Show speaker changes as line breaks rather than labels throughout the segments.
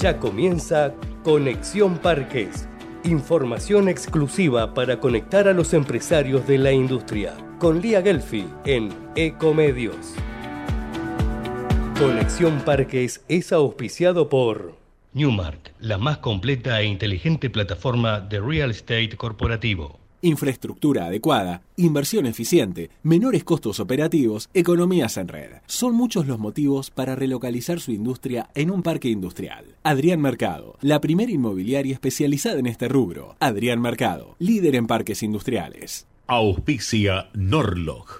Ya comienza Conexión Parques. Información exclusiva para conectar a los empresarios de la industria. Con Lía Gelfi en Ecomedios. Conexión Parques es auspiciado por Newmark, la más completa e inteligente plataforma de real estate corporativo.
Infraestructura adecuada, inversión eficiente, menores costos operativos, economías en red. Son muchos los motivos para relocalizar su industria en un parque industrial. Adrián Mercado, la primera inmobiliaria especializada en este rubro. Adrián Mercado, líder en parques industriales.
Auspicia Norlog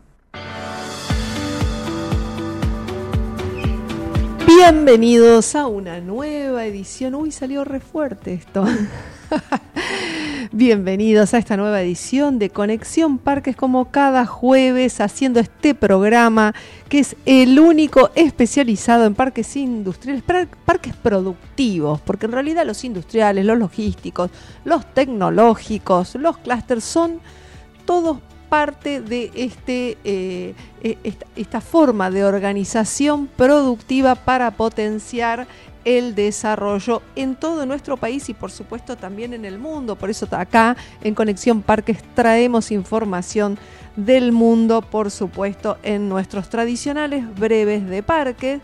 Bienvenidos a una nueva edición. Uy, salió re fuerte esto. Bienvenidos a esta nueva edición de Conexión Parques como cada jueves haciendo este programa que es el único especializado en parques industriales, parques productivos, porque en realidad los industriales, los logísticos, los tecnológicos, los clústeres son todos parte de este, eh, e, esta, forma de organización productiva para potenciar el desarrollo en todo nuestro país y por supuesto también en el mundo. Por eso acá en Conexión Parques traemos información del mundo, por supuesto, en nuestros tradicionales breves de parques.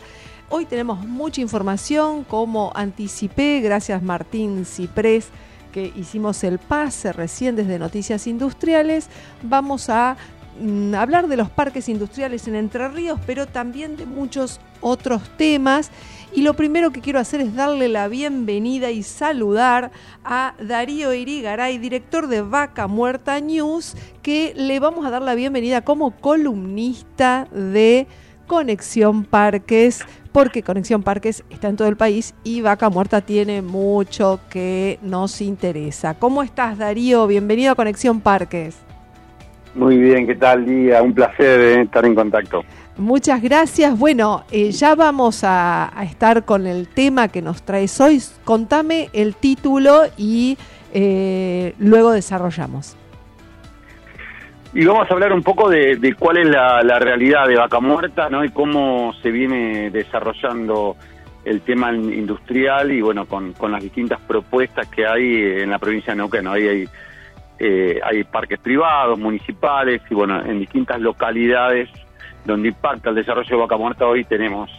Hoy tenemos mucha información, como anticipé, gracias Martín Ciprés que hicimos el pase recién desde Noticias Industriales, vamos a mm, hablar de los parques industriales en Entre Ríos, pero también de muchos otros temas. Y lo primero que quiero hacer es darle la bienvenida y saludar a Darío Irigaray, director de Vaca Muerta News, que le vamos a dar la bienvenida como columnista de Conexión Parques porque Conexión Parques está en todo el país y Vaca Muerta tiene mucho que nos interesa. ¿Cómo estás, Darío? Bienvenido a Conexión Parques.
Muy bien, ¿qué tal, Día? Un placer eh, estar en contacto.
Muchas gracias. Bueno, eh, ya vamos a, estar con el tema que nos traes hoy. Contame el título y eh, luego desarrollamos.
Y vamos a hablar un poco de, cuál es la, realidad de Vaca Muerta, ¿no? Y cómo se viene desarrollando el tema industrial y bueno, con, las distintas propuestas que hay en la provincia de Neuquén. Ahí hay, eh, hay parques privados, municipales y bueno, en distintas localidades donde impacta el desarrollo de Vaca Muerta hoy tenemos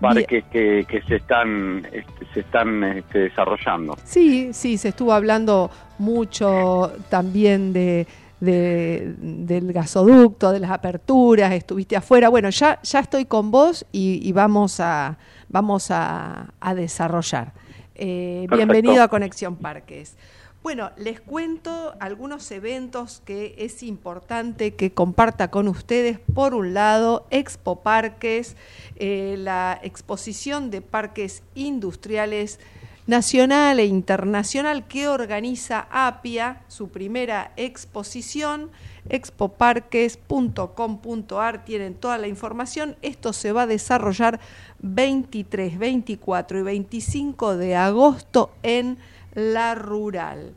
parques que, que, se están este, se están este, desarrollando.
Sí, sí, se estuvo hablando mucho también de del gasoducto, de las aperturas, estuviste afuera. Bueno, ya, ya estoy con vos y, vamos a, vamos a, desarrollar. Eh, bienvenido a Conexión Parques. Bueno, les cuento algunos eventos que es importante que comparta con ustedes. Por un lado, Expo Parques, eh, la exposición de parques industriales nacional e internacional que organiza APIA, su primera exposición, expoparques.com.ar, tienen toda la información. Esto se va a desarrollar 23, 24 y 25 de agosto en La Rural.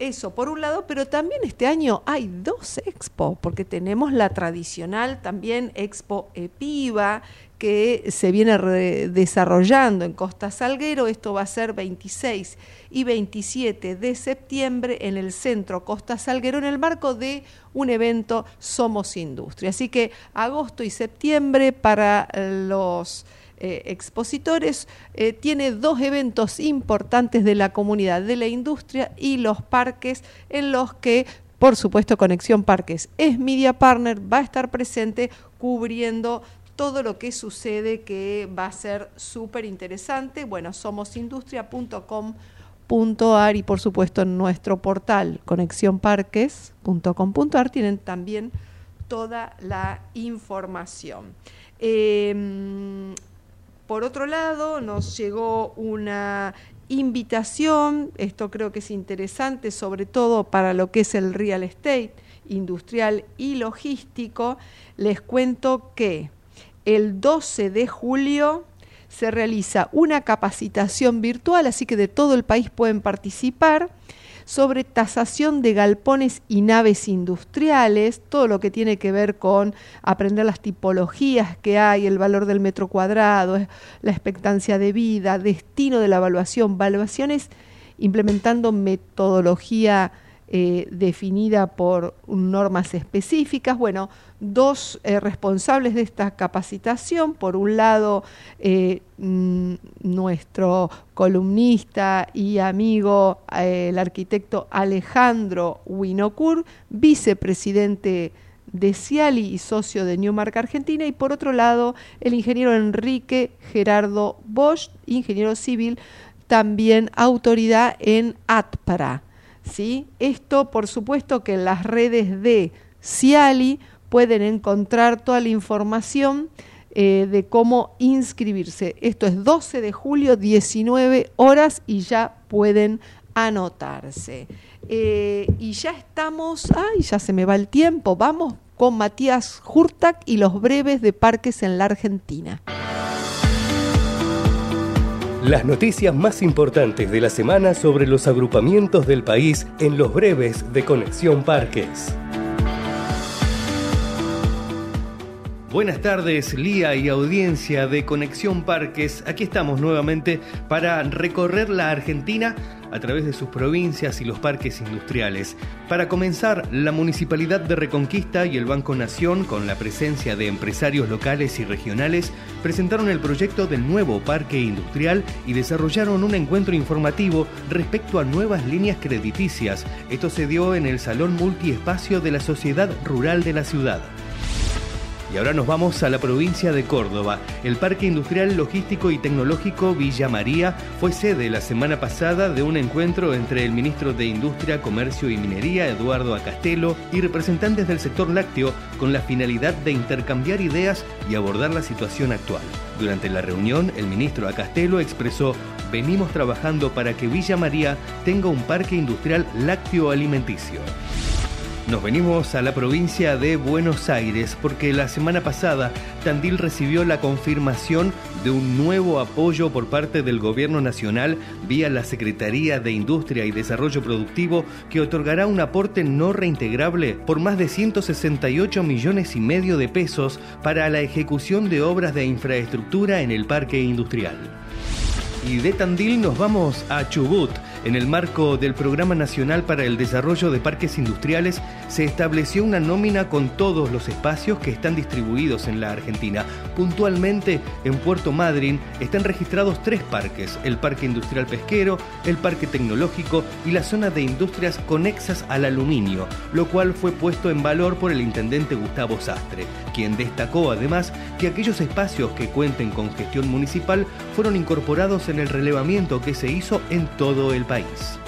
Eso por un lado, pero también este año hay dos expos, porque tenemos la tradicional también Expo EPIVA, que se viene desarrollando en Costa Salguero. Esto va a ser 26 y 27 de septiembre en el centro Costa Salguero en el marco de un evento Somos Industria. Así que agosto y septiembre para los eh, expositores eh, tiene dos eventos importantes de la comunidad de la industria y los parques en los que por supuesto, Conexión Parques es Media Partner, va a estar presente cubriendo todo lo que sucede que va a ser súper interesante. Bueno, somosindustria.com.ar y por supuesto en nuestro portal conexionparques.com.ar tienen también toda la información. Em, por otro lado, nos llegó una invitación, esto creo que es interesante, sobre todo para lo que es el real estate industrial y logístico, les cuento que el 12 de julio se realiza una capacitación virtual, así que de todo el país pueden participar sobre tasación de galpones y naves industriales, todo lo que tiene que ver con aprender las tipologías que hay, el valor del metro cuadrado, la expectancia de vida, destino de la evaluación, evaluaciones implementando metodología eh, definida por normas específicas. Bueno, dos eh, responsables de esta capacitación, por un lado eh, mm, nuestro columnista y amigo, el arquitecto Alejandro Winocur, vicepresidente de Ciali y socio de Newmark Argentina, y por otro lado el ingeniero Enrique Gerardo Bosch, ingeniero civil, también autoridad en ATPRA. ¿Sí? Esto, por supuesto, que en las redes de Ciali pueden encontrar toda la información eh, de cómo inscribirse. Esto es 12 de julio, 19 horas y ya pueden anotarse. Eh, y ya estamos, ay, ya se me va el tiempo, vamos con Matías Hurtak y los breves de parques en la Argentina.
Las noticias más importantes de la semana sobre los agrupamientos del país en los breves de Conexión Parques. Buenas tardes, Lía y audiencia de Conexión Parques. Aquí estamos nuevamente para recorrer la Argentina a través de sus provincias y los parques industriales. Para comenzar, la Municipalidad de Reconquista y el Banco Nación, con la presencia de empresarios locales y regionales, presentaron el proyecto del nuevo parque industrial y desarrollaron un encuentro informativo respecto a nuevas líneas crediticias. Esto se dio en el Salón Multiespacio de la Sociedad Rural de la ciudad. Y ahora nos vamos a la provincia de Córdoba. El Parque Industrial Logístico y Tecnológico Villa María fue sede la semana pasada de un encuentro entre el ministro de Industria, Comercio y Minería, Eduardo Acastelo, y representantes del sector lácteo con la finalidad de intercambiar ideas y abordar la situación actual. Durante la reunión, el ministro Acastelo expresó, venimos trabajando para que Villa María tenga un parque industrial lácteo alimenticio. Nos venimos a la provincia de Buenos Aires porque la semana pasada Tandil recibió la confirmación de un nuevo apoyo por parte del Gobierno Nacional vía la Secretaría de Industria y Desarrollo Productivo que otorgará un aporte no reintegrable por más de 168 millones y medio de pesos para la ejecución de obras de infraestructura en el parque industrial. Y de Tandil nos vamos a Chubut en el marco del Programa Nacional para el Desarrollo de Parques Industriales se estableció una nómina con todos los espacios que están distribuidos en la Argentina. Puntualmente, en Puerto Madryn están registrados tres parques, el Parque Industrial Pesquero, el Parque Tecnológico y la zona de industrias conexas al aluminio, lo cual fue puesto en valor por el intendente Gustavo Sastre, quien destacó además que aquellos espacios que cuenten con gestión municipal fueron incorporados en el relevamiento que se hizo en todo el país.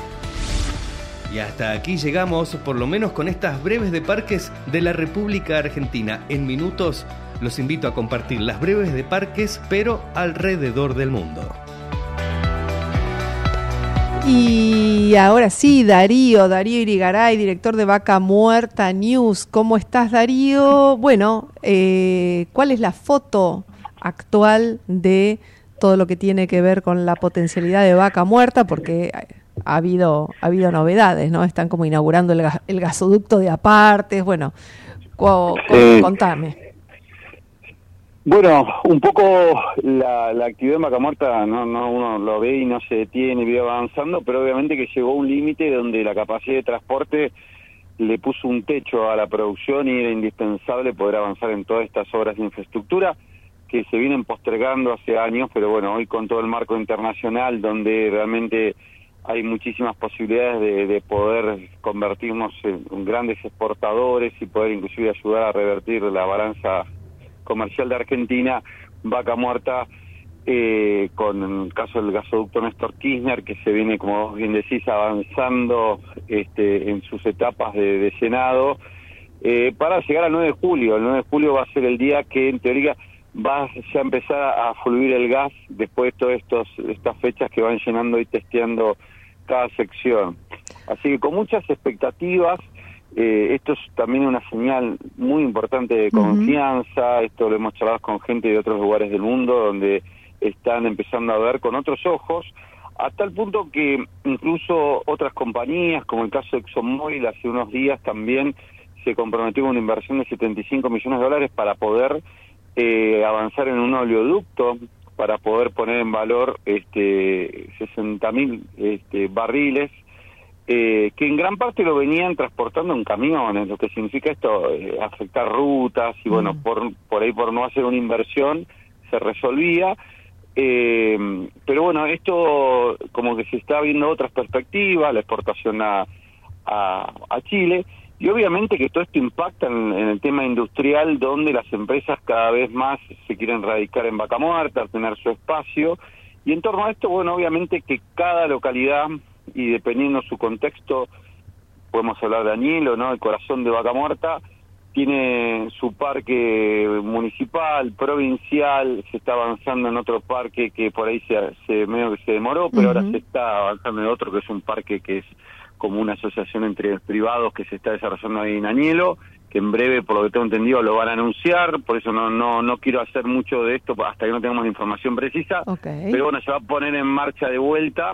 Y hasta aquí llegamos, por lo menos con estas breves de parques de la República Argentina. En minutos los invito a compartir las breves de parques, pero alrededor del mundo.
Y ahora sí, Darío, Darío Irigaray, director de Vaca Muerta News. ¿Cómo estás, Darío? Bueno, eh, ¿cuál es la foto actual de todo lo que tiene que ver con la potencialidad de vaca muerta, porque ha habido, ha habido novedades, ¿no? Están como inaugurando el, gasoducto de apartes, bueno, contame.
Bueno, un poco la, actividad de vaca muerta, no, no, uno lo ve y no se detiene y vive avanzando, pero obviamente que llegó un límite donde la capacidad de transporte le puso un techo a la producción y era indispensable poder avanzar en todas estas obras de infraestructura que se vienen postergando hace años, pero bueno, hoy con todo el marco internacional donde realmente hay muchísimas posibilidades de, poder convertirnos en, grandes exportadores y poder inclusive ayudar a revertir la balanza comercial de Argentina, vaca muerta, eh, con el caso del gasoducto Néstor Kirchner, que se viene, como vos bien decís, avanzando este, en sus etapas de, de Senado, eh, para llegar al 9 de julio. El 9 de julio va a ser el día que, en teoría, va ya a empezar a fluir el gas después de todas estos, estas fechas que van llenando y testeando cada sección. Así que con muchas expectativas, eh, esto es también una señal muy importante de confianza, esto lo hemos charlado con gente de otros lugares del mundo donde están empezando a ver con otros ojos, a tal punto que incluso otras compañías, como el caso de ExxonMobil, hace unos días también se comprometió con una inversión de 75 millones de dólares para poder eh, avanzar en un oleoducto para poder poner en valor este 60 mil este, barriles eh, que en gran parte lo venían transportando en camiones, lo que significa esto, eh, afectar rutas y bueno, mm. por, por ahí por no hacer una inversión se resolvía. Eh, pero bueno, esto como que se está viendo otras perspectivas, la exportación a, a, a Chile, y obviamente que todo esto impacta en, el tema industrial, donde las empresas cada vez más se quieren radicar en Vaca Muerta, tener su espacio. Y en torno a esto, bueno, obviamente que cada localidad, y dependiendo su contexto, podemos hablar de Añelo, ¿no? El corazón de Vaca Muerta, tiene su parque municipal, provincial, se está avanzando en otro parque que por ahí se, se medio que se demoró, pero ahora se está avanzando en otro que es un parque que es como una asociación entre privados que se está desarrollando ahí en Añelo, que en breve, por lo que tengo entendido, lo van a anunciar, por eso no no no quiero hacer mucho de esto hasta que no tengamos información precisa, pero bueno, se va a poner en marcha de vuelta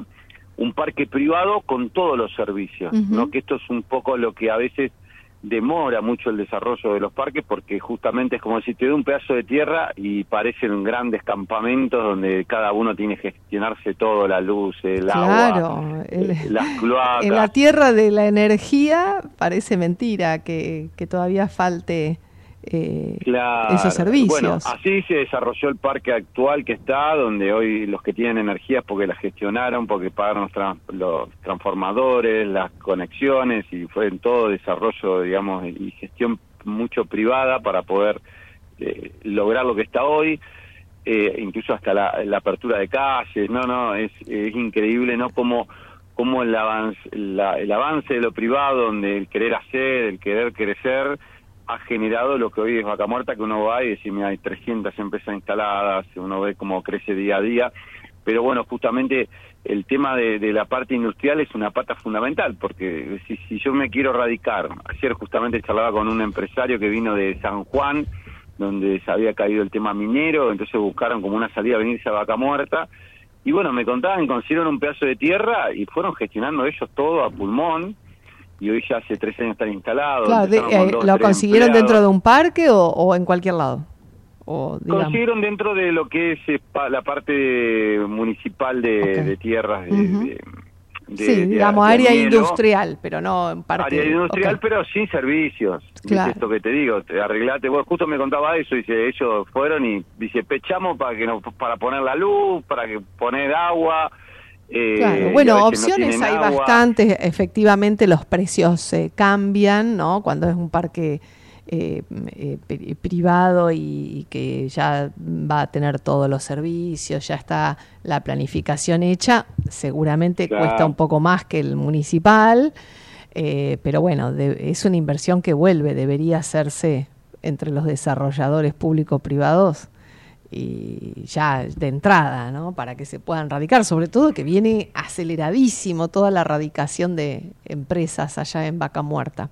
un parque privado con todos los servicios, ¿no? Que esto es un poco lo que a veces demora mucho el desarrollo de los parques porque justamente es como si te doy un pedazo de tierra y parecen grandes campamentos donde cada uno tiene que gestionarse todo, la luz, el agua, eh, las cloacas.
En la tierra de la energía parece mentira que, que todavía falte eh, esos servicios.
Bueno, así se desarrolló el parque actual que está, donde hoy los que tienen energías porque la gestionaron, porque pagaron los, transformadores, las conexiones y fue en todo desarrollo, digamos, y gestión mucho privada para poder eh, lograr lo que está hoy. Eh, incluso hasta la, apertura de calles, no, no, es, es increíble, ¿no? Como, como el, avance, el avance de lo privado, donde el querer hacer, el querer crecer, ha generado lo que hoy es Vaca Muerta, que uno va y dice, mira, hay 300 empresas instaladas, uno ve cómo crece día a día, pero bueno, justamente el tema de, la parte industrial es una pata fundamental, porque si, si yo me quiero radicar, ayer justamente charlaba con un empresario que vino de San Juan, donde se había caído el tema minero, entonces buscaron como una salida a venirse a Vaca Muerta, y bueno, me contaban, consiguieron un pedazo de tierra y fueron gestionando ellos todo a pulmón, y hoy ya hace tres años están instalados.
Eh, ¿Lo consiguieron dentro de un parque o, en cualquier lado? O,
consiguieron dentro de lo que es eh, la parte municipal de, tierras de,
sí, digamos, área industrial, pero no en parque.
Área industrial, pero sin servicios. Claro. esto que te digo, te arreglate. Vos justo me contaba eso, dice, ellos fueron y dice, pechamos para que no, para poner la luz, para que poner agua,
eh, bueno, opciones hay bastantes, efectivamente los precios se cambian, ¿no? Cuando es un parque eh, eh, privado y, que ya va a tener todos los servicios, ya está la planificación hecha, seguramente cuesta un poco más que el municipal, pero bueno, es una inversión que vuelve, debería hacerse entre los desarrolladores público-privados y ya de entrada, ¿no? Para que se puedan radicar, sobre todo que viene aceleradísimo toda la radicación de empresas allá en Vaca Muerta.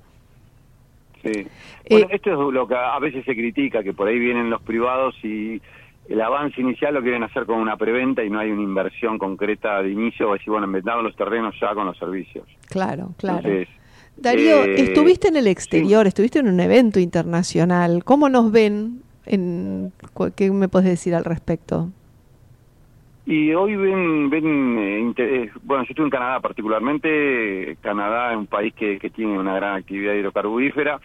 Sí. Eh, bueno, esto es lo que a veces se critica, que por ahí vienen los privados y el avance inicial lo quieren hacer con una preventa y no hay una inversión concreta de inicio, o decir, bueno, inventamos los terrenos ya con los servicios.
Claro, claro. Darío, eh, estuviste en el exterior, estuviste en un evento internacional. ¿Cómo nos ven en, ¿Qué me puedes decir al respecto?
Y hoy ven, ven eh, eh, bueno, yo estuve en Canadá particularmente, Canadá es un país que, que tiene una gran actividad hidrocarburífera,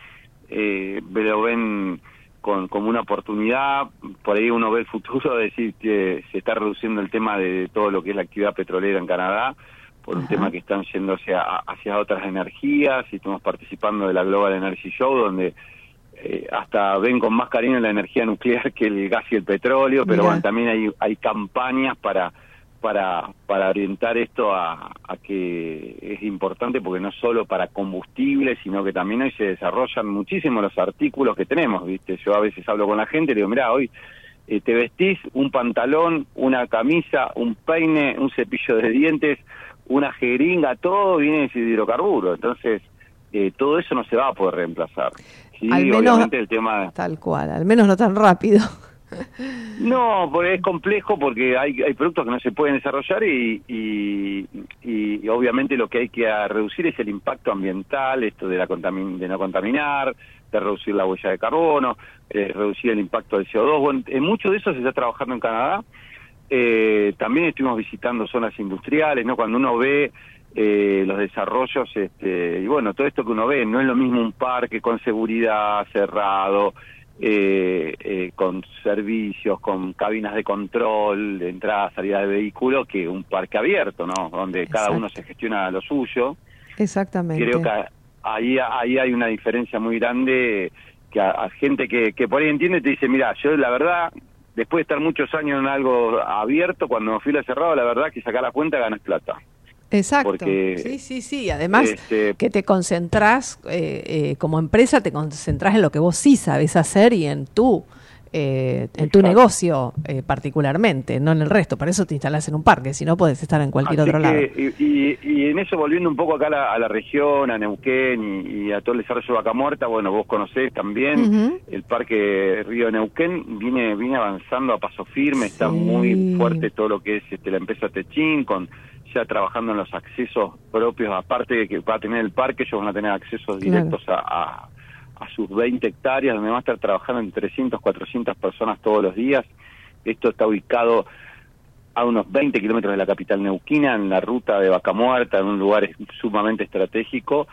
eh, lo ven con, como una oportunidad, por ahí uno ve el futuro, decir que se está reduciendo el tema de todo lo que es la actividad petrolera en Canadá, por un tema que están yendo hacia, hacia otras energías, y estamos participando de la Global Energy Show, donde eh, hasta ven con más cariño la energía nuclear que el gas y el petróleo, pero bueno, también hay, hay campañas para, para, para orientar esto a, a, que es importante porque no solo para combustible, sino que también hoy se desarrollan muchísimo los artículos que tenemos, ¿viste? Yo a veces hablo con la gente y digo, mira, hoy eh, te vestís un pantalón, una camisa, un peine, un cepillo de dientes, una jeringa, todo viene de hidrocarburo. Entonces, eh, todo eso no se va a poder reemplazar.
Sí, obviamente el tema... Tal cual, al menos no tan rápido.
No, porque es complejo porque hay, hay productos que no se pueden desarrollar y, y, obviamente lo que hay que reducir es el impacto ambiental, esto de, la de no contaminar, de reducir la huella de carbono, eh, reducir el impacto del CO2. Bueno, en mucho de eso se está trabajando en Canadá. Eh, también estuvimos visitando zonas industriales, ¿no? Cuando uno ve eh, los desarrollos, este, y bueno, todo esto que uno ve, no es lo mismo un parque con seguridad cerrado, eh, eh, con servicios, con cabinas de control, de entrada, salida de vehículo, que un parque abierto, ¿no? Donde cada uno se gestiona lo suyo.
Exactamente.
Creo que ahí, ahí hay una diferencia muy grande que a, gente que, que por ahí entiende te dice, mira, yo la verdad, después de estar muchos años en algo abierto, cuando me fui a cerrado, la verdad que sacar la cuenta ganas plata.
Exacto. sí, sí, sí. Además, este, que te concentrás, eh, eh, como empresa, te concentrás en lo que vos sí sabes hacer y en tu, eh, en tu negocio particularmente, no en el resto. Para eso te instalás en un parque, si no puedes estar en cualquier otro lado.
Y, en eso, volviendo un poco acá a la, región, a Neuquén y, a todo el desarrollo de Vaca Muerta, bueno, vos conocés también el parque Río de Neuquén, viene, viene avanzando a paso firme, está muy fuerte todo lo que es este, la empresa Techín, con ya trabajando en los accesos propios, aparte de que va a tener el parque, ellos van a tener accesos directos a, a, sus 20 hectáreas, donde va a estar trabajando en 300, 400 personas todos los días. Esto está ubicado a unos 20 kilómetros de la capital neuquina, en la ruta de Vaca Muerta, en un lugar sumamente estratégico,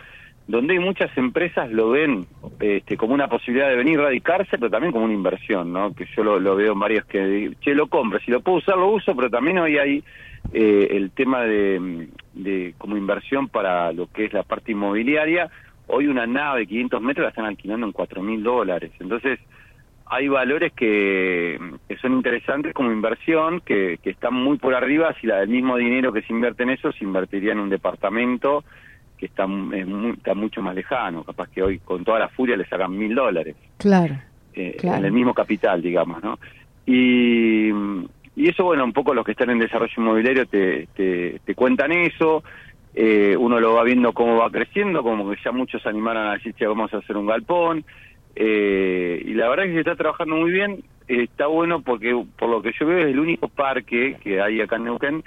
donde muchas empresas lo ven este, como una posibilidad de venir a radicarse, pero también como una inversión, ¿no? Que yo lo, lo veo en varios que, che, lo compro, si lo puedo usar, lo uso, pero también hoy hay eh, el tema de, de, como inversión para lo que es la parte inmobiliaria, hoy una nave de 500 metros la están alquilando en 4 mil dólares. Entonces, hay valores que, son interesantes como inversión, que, que, están muy por arriba, si la del mismo dinero que se invierte en eso se invertiría en un departamento que está, está mucho más lejano, capaz que hoy con toda la furia le sacan mil dólares.
Claro,
eh, En el mismo capital, digamos, ¿no? Y, y eso, bueno, un poco los que están en desarrollo inmobiliario te, te, cuentan eso, eh, uno lo va viendo cómo va creciendo, como que ya muchos animaron a decir, que vamos a hacer un galpón, eh, y la verdad es que se está trabajando muy bien, está bueno porque por lo que yo veo es el único parque que hay acá en Neuquén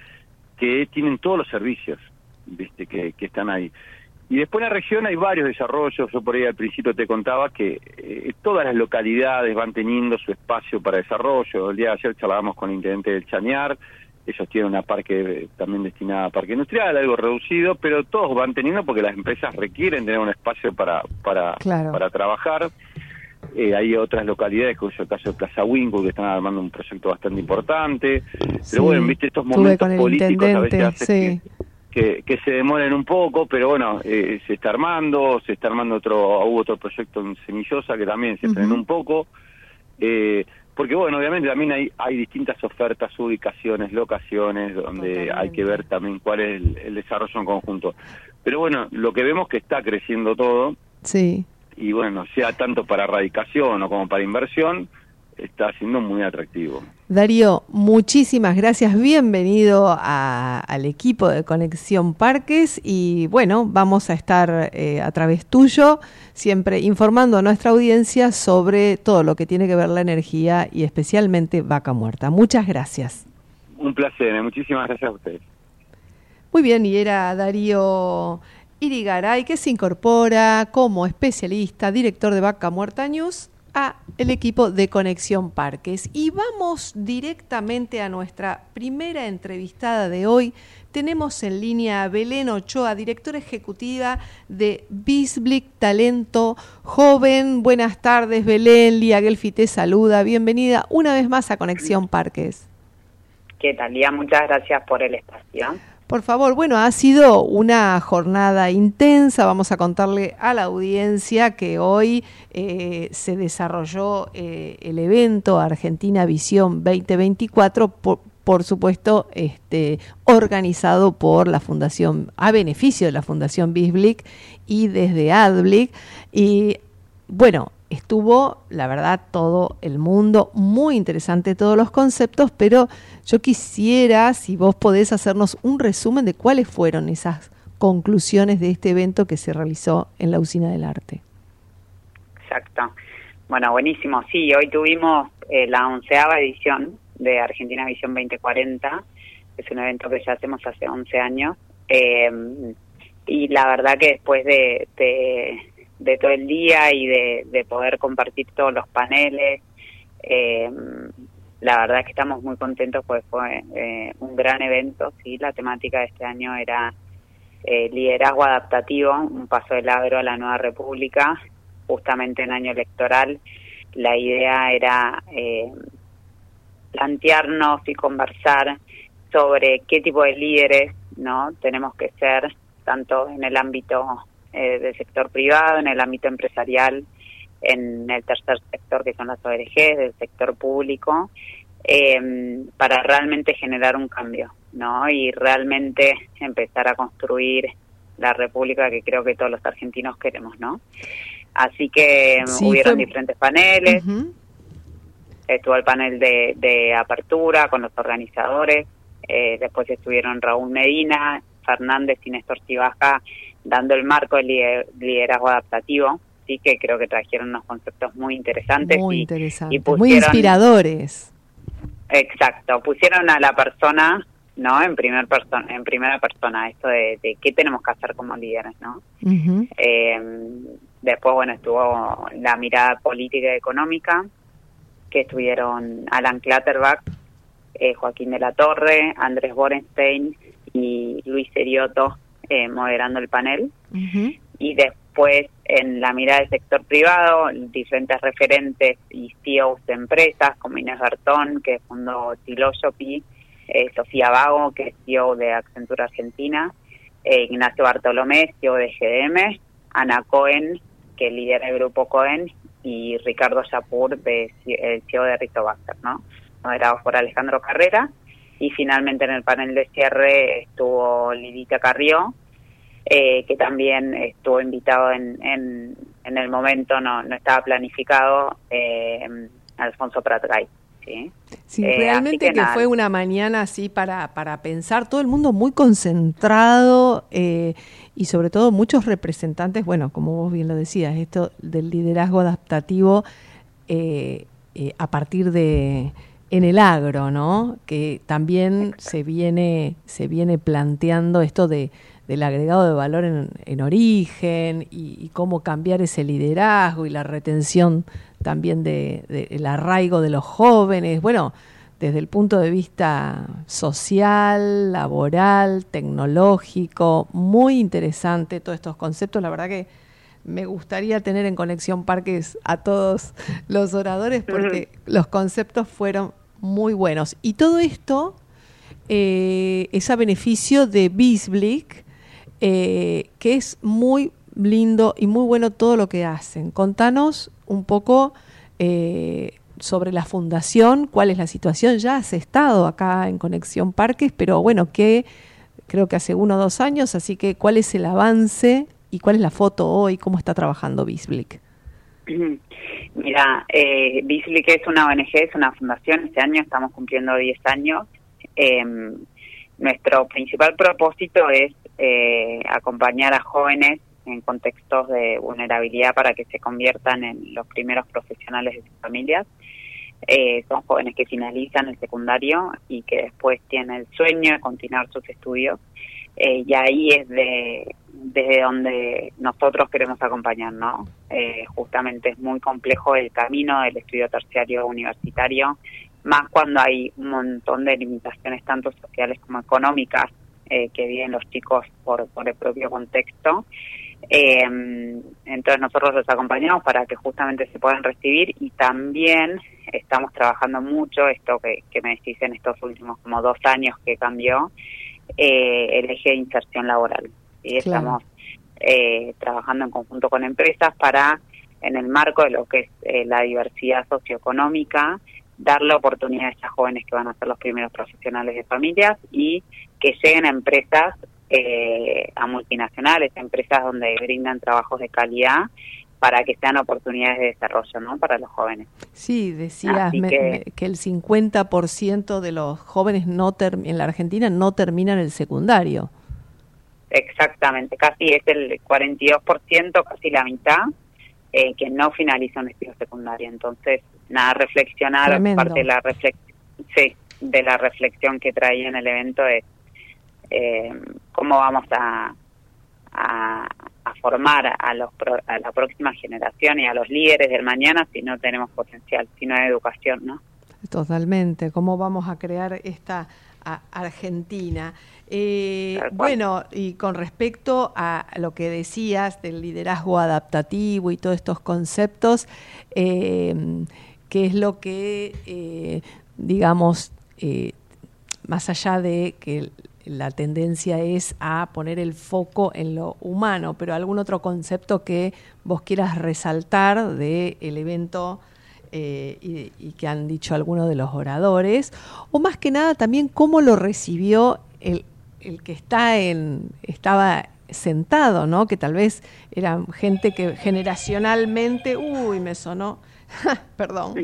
que tienen todos los servicios, viste, que, que están ahí. Y después en la región hay varios desarrollos, yo por ahí al principio te contaba que eh, todas las localidades van teniendo su espacio para desarrollo. El día de ayer charlábamos con el intendente del Chañar, ellos tienen una parque también destinada a parque industrial, algo reducido, pero todos van teniendo porque las empresas requieren tener un espacio para, para, para trabajar. Eh, hay otras localidades, como es el caso de Plaza Wingo, que están armando un proyecto bastante importante. Pero bueno, viste, estos momentos políticos a veces hacen que, que se demoren un poco, pero bueno, eh, se está armando, se está armando otro, hubo otro proyecto en Semillosa que también se frenó un poco, eh, porque bueno, obviamente también hay, hay distintas ofertas, ubicaciones, locaciones, donde hay que ver también cuál es el, desarrollo en conjunto. Pero bueno, lo que vemos que está creciendo todo,
sí.
y bueno, sea tanto para radicación o como para inversión, está siendo muy atractivo.
Darío, muchísimas gracias, bienvenido al equipo de Conexión Parques y bueno, vamos a estar eh, a través tuyo siempre informando a nuestra audiencia sobre todo lo que tiene que ver la energía y especialmente vaca muerta. Muchas gracias.
Un placer, muchísimas gracias a ustedes.
Muy bien, y era Darío Irigaray que se incorpora como especialista, director de Vaca Muerta News a el equipo de Conexión Parques. Y vamos directamente a nuestra primera entrevistada de hoy. Tenemos en línea a Belén Ochoa, directora ejecutiva de Bisblick Talento Joven. Buenas tardes, Belén. Lía Gelfi te saluda. Bienvenida una vez más a Conexión Parques.
¿Qué tal, Lía? Muchas gracias por el espacio.
Por favor, bueno, ha sido una jornada intensa. Vamos a contarle a la audiencia que hoy eh, se desarrolló eh, el evento Argentina Visión 2024, por, por supuesto, este, organizado por la Fundación, a beneficio de la Fundación Bisblick y desde AdBlick. Y bueno, estuvo, la verdad, todo el mundo, muy interesante todos los conceptos, pero yo quisiera, si vos podés hacernos un resumen de cuáles fueron esas conclusiones de este evento que se realizó en la Usina del Arte.
Exacto. Bueno, buenísimo. Sí, hoy tuvimos eh, la onceava edición de Argentina Visión 2040, es un evento que ya hacemos hace 11 años. Eh, y la verdad que después de, de todo el día y de, poder compartir todos los paneles. Eh, la verdad es que estamos muy contentos porque fue eh, un gran evento. sí La temática de este año era eh, liderazgo adaptativo, un paso del agro a la nueva república, justamente en año electoral. La idea era plantearnos y conversar sobre qué tipo de líderes no tenemos que ser tanto en el ámbito eh, del sector privado, en el ámbito empresarial, en el tercer sector que son las ONG, del sector público, eh, para realmente generar un cambio, ¿no? Y realmente empezar a construir la república que creo que todos los argentinos queremos, ¿no? Así que hubieron diferentes paneles, estuvo el panel de, de apertura con los organizadores, eh, después estuvieron Raúl Medina, Fernández y Néstor Cibaja dando el marco del liderazgo adaptativo, sí que creo que trajeron unos conceptos muy interesantes
muy y, muy inspiradores.
Exacto, pusieron a la persona, ¿no? En primer persona, en primera persona, esto de, qué tenemos que hacer como líderes, ¿no? Eh, después, bueno, estuvo la mirada política y económica, que estuvieron Alan Clatterbach, eh, Joaquín de la Torre, Andrés Borenstein y Luis Serioto eh, moderando el panel. Y después, en la mirada del sector privado, diferentes referentes y CEOs de empresas, como Inés Bertón, que fundó Tilo eh, Sofía Vago, que es CEO de Accenture Argentina, eh, Ignacio Bartolomé, CEO de GDM, Ana Cohen, que lidera el grupo Cohen, y Ricardo Yapur, de, el CEO de Rito ¿no? Moderados por Alejandro Carrera. Y finalmente en el panel de cierre estuvo Lidita Carrió, eh, que también estuvo invitado en, en, el momento, no, no estaba planificado, eh, Alfonso Pratgay.
Sí, sí eh, realmente que, fue una mañana así para, para pensar, todo el mundo muy concentrado y sobre todo muchos representantes, bueno, como vos bien lo decías, esto del liderazgo adaptativo a partir de en el agro, ¿no? Que también se viene, se viene planteando esto de, del agregado de valor en, origen y, cómo cambiar ese liderazgo y la retención también del de, arraigo de los jóvenes. Bueno, desde el punto de vista social, laboral, tecnológico, muy interesante todos estos conceptos. La verdad que me gustaría tener en Conexión Parques a todos los oradores porque los conceptos fueron muy buenos. Y todo esto eh, es a beneficio de Bisblick, eh, que es muy lindo y muy bueno todo lo que hacen. Contanos un poco eh, sobre la fundación, cuál es la situación. Ya has estado acá en Conexión Parques, pero bueno, que creo que hace uno o dos años, así que cuál es el avance y cuál es la foto hoy, cómo está trabajando Bisblick.
Mira, eh, que es una ONG, es una fundación, este año estamos cumpliendo 10 años. Em, nuestro principal propósito es eh, acompañar a jóvenes en contextos de vulnerabilidad para que se conviertan en los primeros profesionales de sus familias. Eh, son jóvenes que finalizan el secundario y que después tienen el sueño de continuar sus estudios. Eh, y ahí es de, desde donde nosotros queremos acompañar, ¿no? Eh, justamente es muy complejo el camino del estudio terciario universitario, más cuando hay un montón de limitaciones tanto sociales como económicas eh, que viven los chicos por, por el propio contexto. Eh, entonces nosotros los acompañamos para que justamente se puedan recibir y también estamos trabajando mucho, esto que, que me decís en estos últimos como dos años que cambió, el eje de inserción laboral y estamos eh, trabajando en conjunto con empresas para, en el marco de lo que es eh, la diversidad socioeconómica, dar la oportunidad a estas jóvenes que van a ser los primeros profesionales de familias y que lleguen a empresas, eh, a multinacionales, empresas donde brindan trabajos de calidad para que sean oportunidades de desarrollo ¿no? para los jóvenes.
Sí, decías que, el 50% de los jóvenes no en la Argentina no terminan el secundario.
Exactamente, casi es el 42%, casi la mitad, eh, que no finaliza un estudio secundario. Entonces, nada, reflexionar, parte de la, sí, de la reflexión que traía en el evento es eh, cómo vamos a, a, formar a, los, a la próxima generación y a los líderes del mañana si no tenemos potencial, si no hay educación, ¿no?
Totalmente, ¿cómo vamos a crear esta Argentina? Eh, bueno, y con respecto a lo que decías del liderazgo adaptativo y todos estos conceptos, eh, ¿qué es lo que, eh, digamos, eh, más allá de que la tendencia es a poner el foco en lo humano, pero algún otro concepto que vos quieras resaltar del evento eh, y, que han dicho algunos de los oradores, o más que nada también cómo lo recibió el, el que está en, estaba sentado, ¿no? Que tal vez era gente que generacionalmente, uy, me sonó, perdón,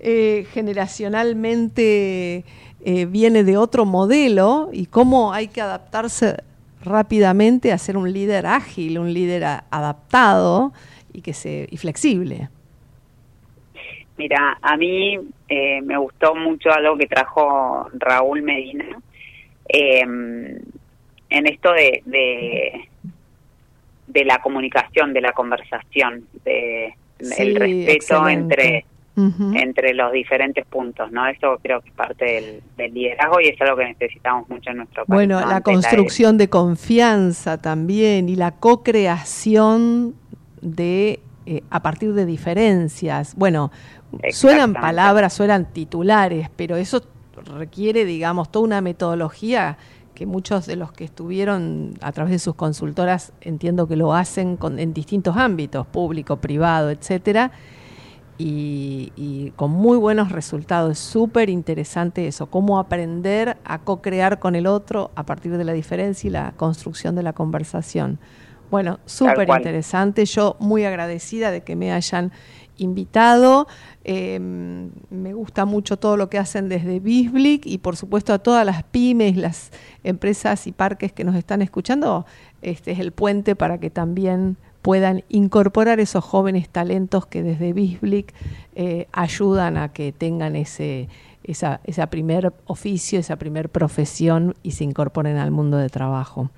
eh, generacionalmente eh, viene de otro modelo y cómo hay que adaptarse rápidamente a ser un líder ágil, un líder adaptado y que se y flexible.
Mira, a mí eh, me gustó mucho algo que trajo Raúl Medina em, en esto de, de, de la comunicación, de la conversación, de el respeto entre entre los diferentes puntos, ¿no? Eso creo que es parte del, liderazgo y es algo que necesitamos mucho en nuestro país.
Bueno, la construcción de confianza también y la co-creación de eh, a partir de diferencias. Bueno, suenan palabras, suenan titulares, pero eso requiere, digamos, toda una metodología que muchos de los que estuvieron a través de sus consultoras entiendo que lo hacen con, en distintos ámbitos, público, privado, etcétera, y, con muy buenos resultados. Es súper interesante eso, cómo aprender a co-crear con el otro a partir de la diferencia y la construcción de la conversación. Bueno, súper interesante. Yo muy agradecida de que me hayan invitado. Em, me gusta mucho todo lo que hacen desde Bisblick y por supuesto a todas las pymes, las empresas y parques que nos están escuchando. Este es el puente para que también puedan incorporar esos jóvenes talentos que desde Bisblick eh, ayudan a que tengan ese esa, esa primer oficio, esa primer profesión y se incorporen al mundo de trabajo.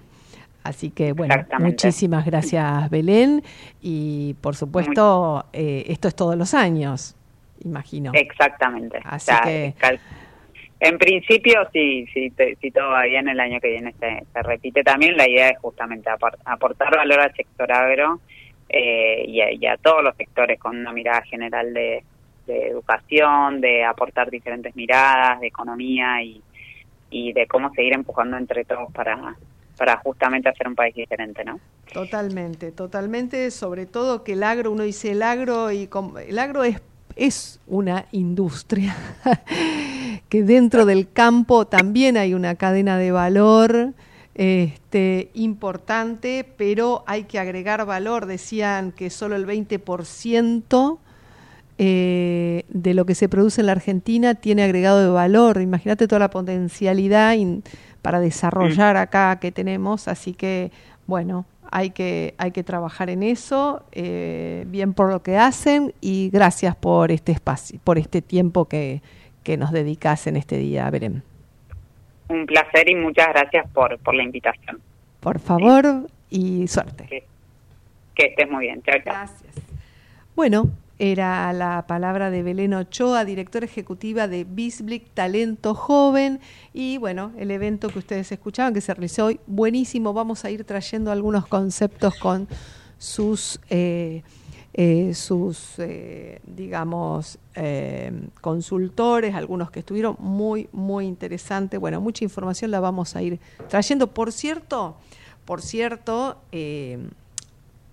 Así que bueno, muchísimas gracias Belén y por supuesto eh, esto es todos los años, imagino.
Exactamente. Así que en principio, si, si, si todo va bien, el año que viene se, se repite también. La idea es justamente aportar valor al sector agro eh, y, a, todos los sectores con una mirada general de, educación, de aportar diferentes miradas, de economía y, y de cómo seguir empujando entre todos para, para justamente hacer un país diferente, ¿no?
Totalmente, totalmente, sobre todo que el agro, uno dice el agro y el agro es es una industria, que dentro del campo también hay una cadena de valor este, importante, pero hay que agregar valor. Decían que solo el 20% eh, de lo que se produce en la Argentina tiene agregado de valor. Imagínate toda la potencialidad para desarrollar acá que tenemos. Así que, bueno, hay que, hay que trabajar en eso, eh, bien por lo que hacen y gracias por este espacio, por este tiempo que, que nos dedicas en este día, Belén.
Un placer y muchas gracias por, por la invitación.
Por favor y suerte.
Que, estés muy bien. Chao, chao. Gracias.
Bueno, era la palabra de Belén Ochoa, directora ejecutiva de Bisblick Talento Joven. Y bueno, el evento que ustedes escuchaban, que se realizó hoy, buenísimo. Vamos a ir trayendo algunos conceptos con sus, eh, eh, sus eh, digamos, consultores, algunos que estuvieron muy, muy interesante. Bueno, mucha información la vamos a ir trayendo. Por cierto, por cierto,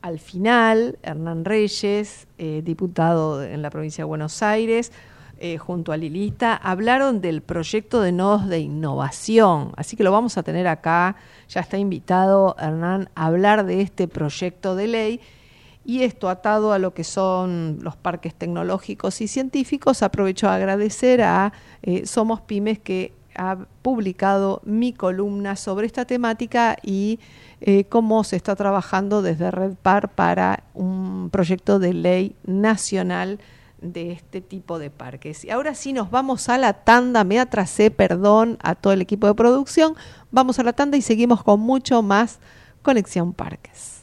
al final, Hernán Reyes, eh, diputado en la provincia de Buenos Aires, eh, junto a Lilita, hablaron del proyecto de nodos de innovación. Así que lo vamos a tener acá. Ya está invitado Hernán a hablar de este proyecto de ley. Y esto atado a lo que son los parques tecnológicos y científicos, aprovecho a agradecer a eh, Somos Pymes que ha publicado mi columna sobre esta temática y eh, cómo se está trabajando desde Red Par para un proyecto de ley nacional de este tipo de parques. Y ahora sí nos vamos a la tanda, me atrasé, perdón a todo el equipo de producción, vamos a la tanda y seguimos con mucho más Conexión Parques.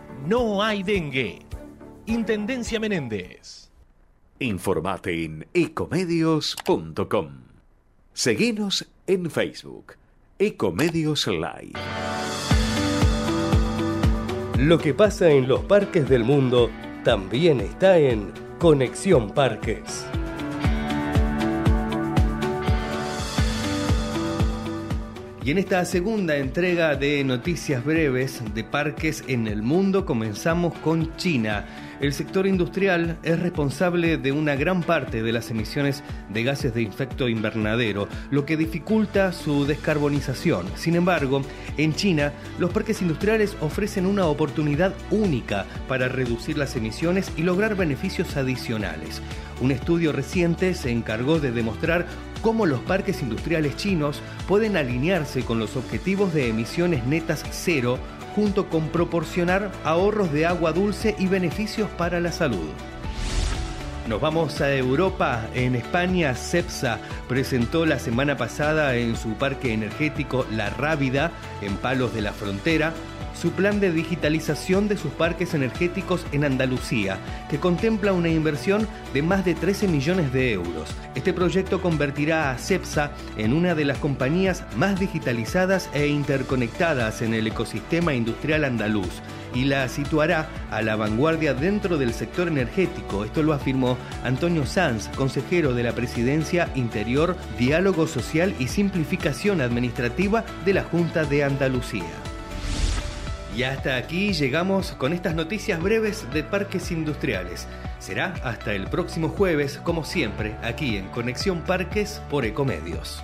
no hay dengue. Intendencia Menéndez.
Informate en ecomedios.com. Seguinos en Facebook. Ecomedios Live.
Lo que pasa en los parques del mundo también está en Conexión Parques. Y en esta segunda entrega de noticias breves de parques en el mundo comenzamos con China. El sector industrial es responsable de una gran parte de las emisiones de gases de efecto invernadero, lo que dificulta su descarbonización. Sin embargo, en China, los parques industriales ofrecen una oportunidad única para reducir las emisiones y lograr beneficios adicionales. Un estudio reciente se encargó de demostrar cómo los parques industriales chinos pueden alinearse con los objetivos de emisiones netas cero junto con proporcionar ahorros de agua dulce y beneficios para la salud. Nos vamos a Europa. En España, CEPSA presentó la semana pasada en su parque energético La Rábida, en Palos de la Frontera, su plan de digitalización de sus parques energéticos en Andalucía, que contempla una inversión de más de 13 millones de euros. Este proyecto convertirá a CEPSA en una de las compañías más digitalizadas e interconectadas en el ecosistema industrial andaluz y la situará a la vanguardia dentro del sector energético. Esto lo afirmó Antonio Sanz, consejero de la Presidencia Interior, Diálogo Social y Simplificación Administrativa de la Junta de Andalucía. Y hasta aquí llegamos con estas noticias breves de parques industriales. Será hasta el próximo jueves, como siempre, aquí en Conexión Parques por Ecomedios.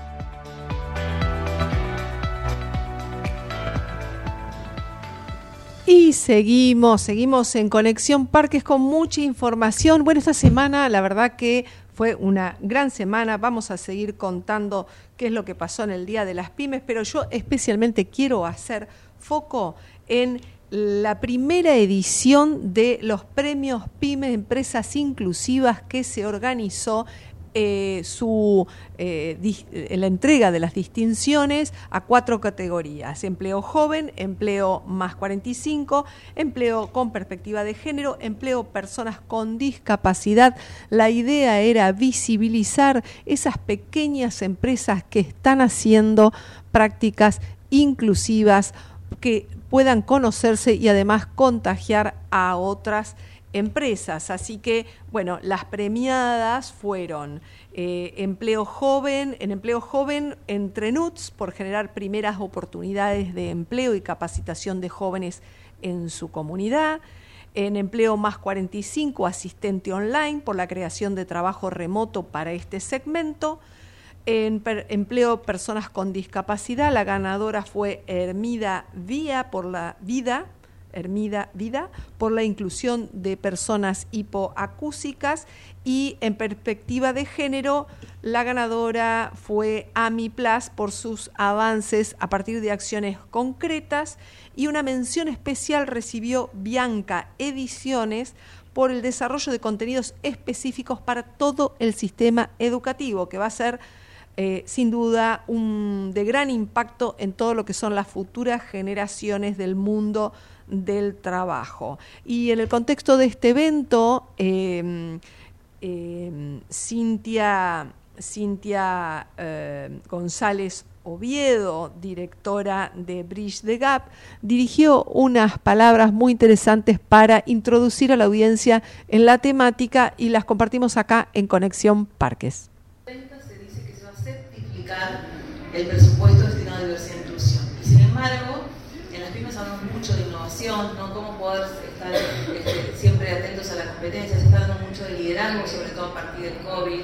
Y seguimos, seguimos en Conexión Parques con mucha información. Bueno, esta semana la verdad que fue una gran semana. Vamos a seguir contando qué es lo que pasó en el Día de las Pymes, pero yo especialmente quiero hacer foco en la primera edición de los premios Pymes Empresas Inclusivas que se organizó eh, su, eh, la entrega de las distinciones a cuatro categorías, empleo joven, empleo más 45, empleo con perspectiva de género, empleo personas con discapacidad. La idea era visibilizar esas pequeñas empresas que están haciendo prácticas inclusivas que puedan conocerse y además contagiar a otras empresas. Así que, bueno, las premiadas fueron eh, empleo joven, en empleo joven entre NUTS por generar primeras oportunidades de empleo y capacitación de jóvenes en su comunidad. En empleo más 45, asistente online por la creación de trabajo remoto para este segmento en empleo personas con discapacidad. La ganadora fue Hermida Vía por la vida, Hermida Vida, por la inclusión de personas hipoacúsicas y en perspectiva de género La ganadora fue Ami Plus por sus avances a partir de acciones concretas y una mención especial recibió Bianca Ediciones por el desarrollo de contenidos específicos para todo el sistema educativo, que va a ser eh, sin duda un, de gran impacto en todo lo que son las futuras generaciones del mundo del trabajo. Y en el contexto de este evento, em, Cintia, Cintia eh, González Oviedo, directora de Bridge the Gap, dirigió unas palabras muy interesantes para introducir a la audiencia en la temática y las compartimos acá en Conexión Parques.
Certificar el presupuesto destinado a diversidad e inclusión. Y sin embargo, en las pymes hablamos mucho de innovación, ¿no? cómo poder estar este, siempre atentos a la competencia, se está dando mucho de liderazgo, sobre todo a partir del COVID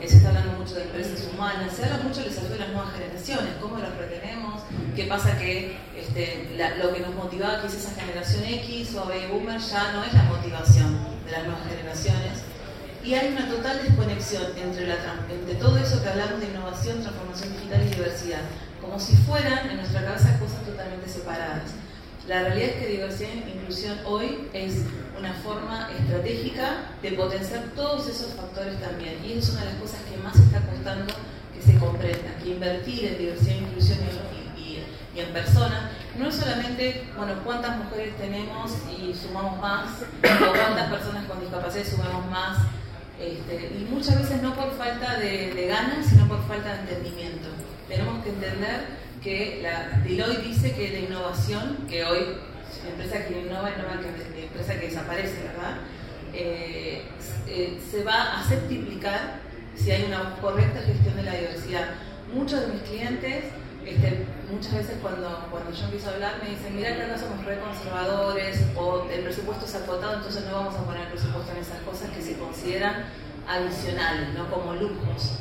eh, se está hablando mucho de empresas humanas, se habla mucho del desafío de las nuevas generaciones, cómo las retenemos, qué pasa que este, lo que nos motivaba quizás esa generación X o Baby Boomer ya no es la motivación de las nuevas generaciones. Y hay una total desconexión entre, la, todo eso que hablamos de innovación, transformación digital y diversidad, como si fueran en nuestra cabeza cosas totalmente separadas. La realidad es que diversidad e inclusión hoy es una forma estratégica de potenciar todos esos factores también. Y es una de las cosas que más está costando que se comprenda, que invertir en diversidad e inclusión y, en personas no es solamente, bueno, cuántas mujeres tenemos y sumamos más, o cuántas personas con discapacidad sumamos más, este, y muchas veces no por falta de, de ganas, sino por falta de entendimiento. Tenemos que entender que la, Deloitte dice que la innovación, que hoy la empresa que innova, innova que la empresa que desaparece, ¿verdad? Eh, eh, se va a septiplicar si hay una correcta gestión de la diversidad. Muchos de mis clientes, este, muchas veces cuando, cuando yo empiezo a hablar, me dicen, mira que acá somos re conservadores o el presupuesto es acotado, entonces no vamos a poner presupuesto en esas cosas que se consideran adicionales, no como lujos.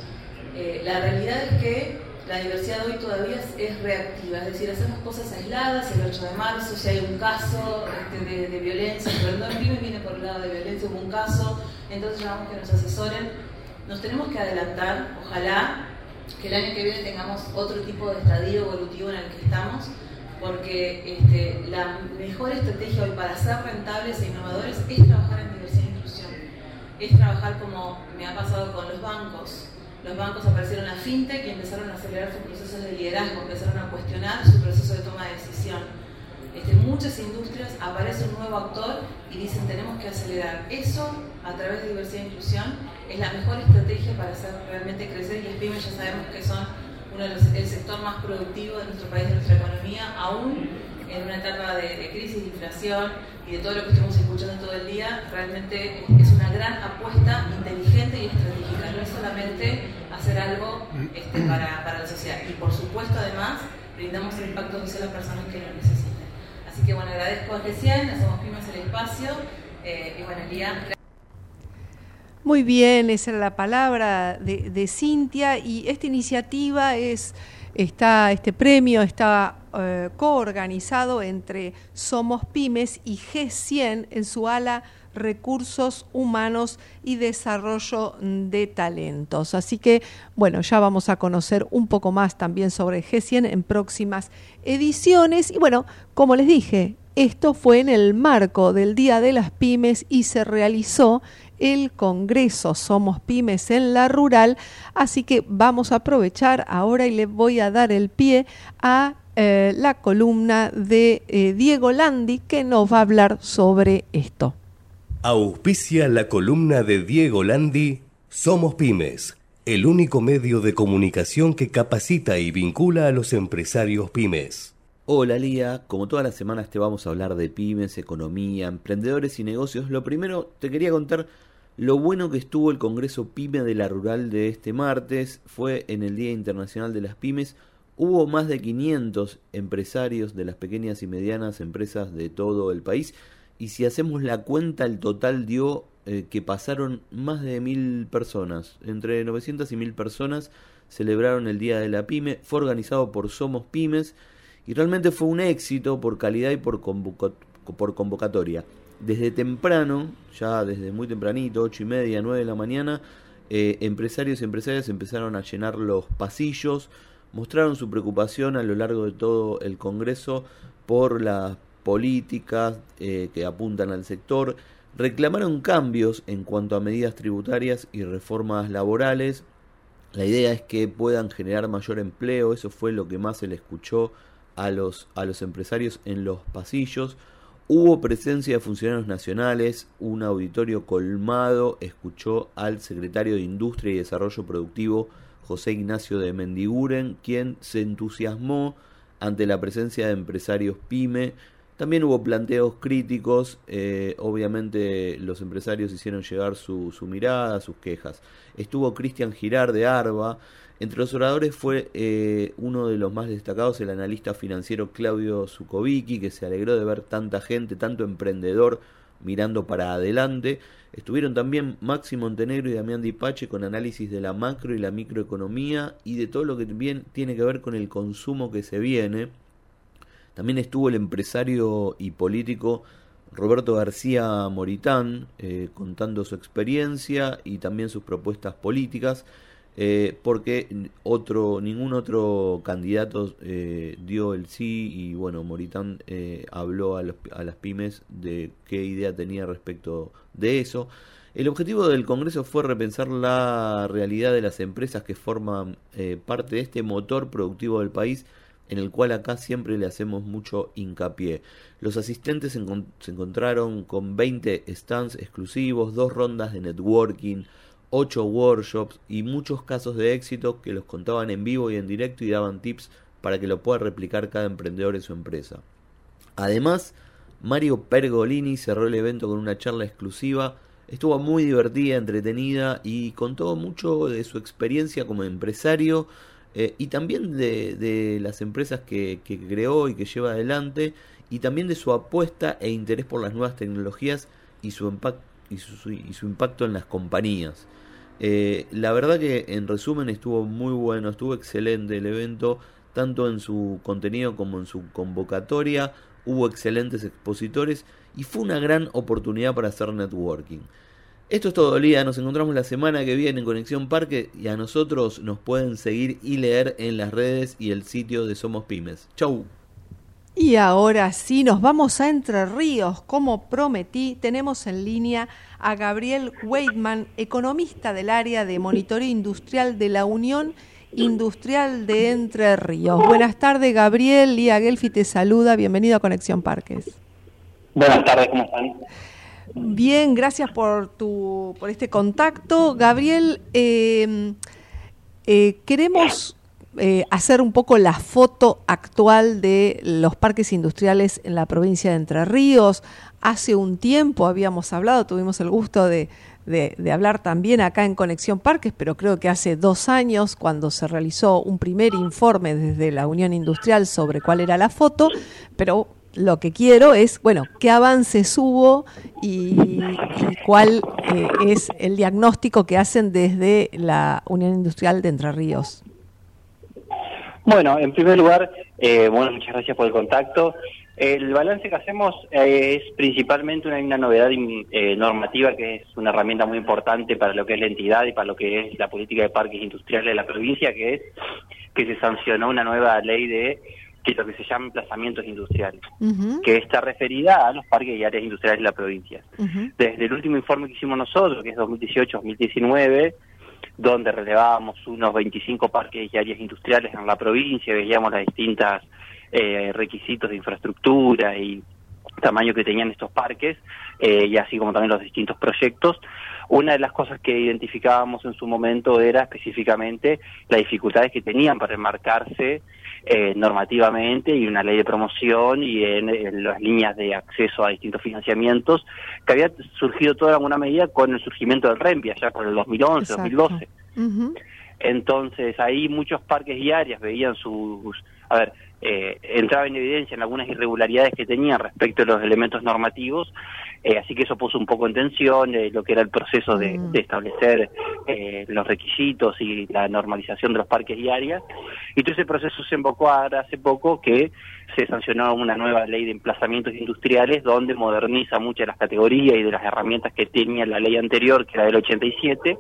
Eh, la realidad es que la diversidad hoy todavía es, reactiva, es decir, hacemos cosas aisladas, el 8 de marzo, si hay un caso este, de, violencia, pero no el viene por el lado de violencia, hubo un caso, entonces llamamos que nos asesoren. Nos tenemos que adelantar, ojalá que el año que viene tengamos otro tipo de estadio evolutivo en el que estamos, porque este, la mejor estrategia hoy para ser rentables e innovadores es trabajar en diversidad e inclusión, es trabajar como me ha pasado con los bancos, los bancos aparecieron a fintech y empezaron a acelerar sus procesos de liderazgo, empezaron a cuestionar su proceso de toma de decisión. Este, muchas industrias aparece un nuevo actor y dicen tenemos que acelerar. Eso, a través de diversidad e inclusión, es la mejor estrategia para hacer realmente crecer y las pymes ya sabemos que son uno de los, el sector más productivo de nuestro país, de nuestra economía, aún en una etapa de, de crisis, de inflación y de todo lo que estamos escuchando todo el día, realmente es una gran apuesta inteligente y estratégica, no es solamente hacer algo este, para, para, la sociedad. Y por supuesto, además, brindamos el impacto social a las personas que lo necesitan. Así que bueno, agradezco a GECIAN, hacemos primas el espacio eh, y bueno, día.
Muy bien, esa era la palabra de, de Cintia y esta iniciativa es, está, este premio está eh, coorganizado entre Somos Pymes y G100 en su ala recursos humanos y desarrollo de talentos. Así que, bueno, ya vamos a conocer un poco más también sobre G100 en próximas ediciones. Y bueno, como les dije, esto fue en el marco del Día de las Pymes y se realizó el Congreso Somos Pymes en la Rural. Así que vamos a aprovechar ahora y le voy a dar el pie a eh, la columna de eh, Diego Landi que nos va a hablar sobre esto.
Auspicia la columna de Diego Landi, Somos Pymes, el único medio de comunicación que capacita y vincula a los empresarios pymes.
Hola Lía, como todas las semanas te vamos a hablar de pymes, economía, emprendedores y negocios. Lo primero te quería contar lo bueno que estuvo el Congreso Pyme de la Rural de este martes, fue en el Día Internacional de las Pymes. Hubo más de 500 empresarios de las pequeñas y medianas empresas de todo el país. Y si hacemos la cuenta el total dio eh, que pasaron más de mil personas, entre 900 y mil personas celebraron el Día de la Pyme, fue organizado por Somos Pymes y realmente fue un éxito por calidad y por, por convocatoria. Desde temprano, ya desde muy tempranito, 8 y media, 9 de la mañana, eh, empresarios y empresarias empezaron a llenar los pasillos, mostraron su preocupación a lo largo de todo el Congreso por las políticas eh, que apuntan al sector, reclamaron cambios en cuanto a medidas tributarias y reformas laborales. La idea es que puedan generar mayor empleo, eso fue lo que más se le escuchó a los, a los empresarios en los pasillos. Hubo presencia de funcionarios nacionales, un auditorio colmado escuchó al secretario de Industria y Desarrollo Productivo, José Ignacio de Mendiguren, quien se entusiasmó ante la presencia de empresarios pyme. También hubo planteos críticos, eh, obviamente los empresarios hicieron llegar su, su mirada, sus quejas. Estuvo Cristian Girard de Arba, entre los oradores fue eh, uno de los más destacados el analista financiero Claudio Zukovicki, que se alegró de ver tanta gente, tanto emprendedor mirando para adelante. Estuvieron también Maxi Montenegro y Damián Dipache con análisis de la macro y la microeconomía y de todo lo que bien tiene que ver con el consumo que se viene. También estuvo el empresario y político Roberto García Moritán eh, contando su experiencia y también sus propuestas políticas. Eh, porque otro ningún otro candidato eh, dio el sí y bueno Moritán eh, habló a, a, las pymes de qué idea tenía respecto de eso el objetivo del Congreso fue repensar la realidad de las empresas que forman parte de este motor productivo del país en el cual acá siempre le hacemos mucho hincapié. Los asistentes se, se encontraron con 20 stands exclusivos, dos rondas de networking, ocho workshops y muchos casos de éxito que los contaban en vivo y en directo y daban tips para que lo pueda replicar cada emprendedor en su empresa. Además, Mario Pergolini cerró el evento con una charla exclusiva. Estuvo muy divertida, entretenida y contó mucho de su experiencia como empresario eh, y también de, las empresas que, que, creó y que lleva adelante y también de su apuesta e interés por las nuevas tecnologías y su, y su, impacto en las compañías. Eh, la verdad que en resumen estuvo muy bueno, estuvo excelente el evento, tanto en su contenido como en su convocatoria. Hubo excelentes expositores y fue una gran oportunidad para hacer networking. Esto es todo, Lía. Nos encontramos la semana que viene en Conexión Parque y a nosotros nos pueden seguir y leer en las redes y el sitio de Somos Pymes. Chau.
Y ahora sí, nos vamos a Entre Ríos. Como prometí, tenemos en línea a Gabriel Weidman, economista del área de monitoreo industrial de la Unión Industrial de Entre Ríos. Buenas tardes, Gabriel. Lía Gelfi te saluda. Bienvenido a Conexión Parques.
Buenas tardes, ¿cómo están?
Bien, gracias por, tu, por este contacto. Gabriel, eh, eh, queremos eh, hacer un poco la foto actual de los parques industriales en la provincia de Entre Ríos. Hace un tiempo habíamos hablado, tuvimos el gusto de, hablar también acá en Conexión Parques, pero creo que hace dos años, cuando se realizó un primer informe desde la Unión Industrial sobre cuál era la foto, pero lo que quiero es, bueno, qué avances hubo y, y cuál eh, es el diagnóstico que hacen desde la Unión Industrial de Entre Ríos.
Bueno, en primer lugar, eh, bueno, muchas gracias por el contacto. El balance que hacemos eh, es principalmente una, una novedad eh, normativa que es una herramienta muy importante para lo que es la entidad y para lo que es la política de parques industriales de la provincia, que es que se sancionó una nueva ley de que lo que se llama emplazamientos industriales, uh -huh. que está referida a los parques y áreas industriales de la provincia. Uh -huh. Desde el último informe que hicimos nosotros, que es 2018-2019, donde relevábamos unos 25 parques y áreas industriales en la provincia, veíamos las distintas eh, requisitos de infraestructura y tamaño que tenían estos parques, eh, y así como también los distintos proyectos. Una de las cosas que identificábamos en su momento era específicamente las dificultades que tenían para enmarcarse eh, normativamente y una ley de promoción y en, en, las líneas de acceso a distintos financiamientos que había surgido toda alguna medida con el surgimiento del REMPI allá por el 2011, Exacto. 2012. Uh -huh. Entonces ahí muchos parques y áreas veían sus a ver, eh, entraba en evidencia en algunas irregularidades que tenían respecto a los elementos normativos, eh, así que eso puso un poco en tensión eh, lo que era el proceso de,
Mm.
de establecer eh, los requisitos y la normalización de los parques y áreas. Y todo ese proceso se invocó ahora hace poco que se sancionó una nueva ley de emplazamientos industriales donde moderniza muchas de las categorías y de las herramientas que tenía la ley anterior, que era del 87,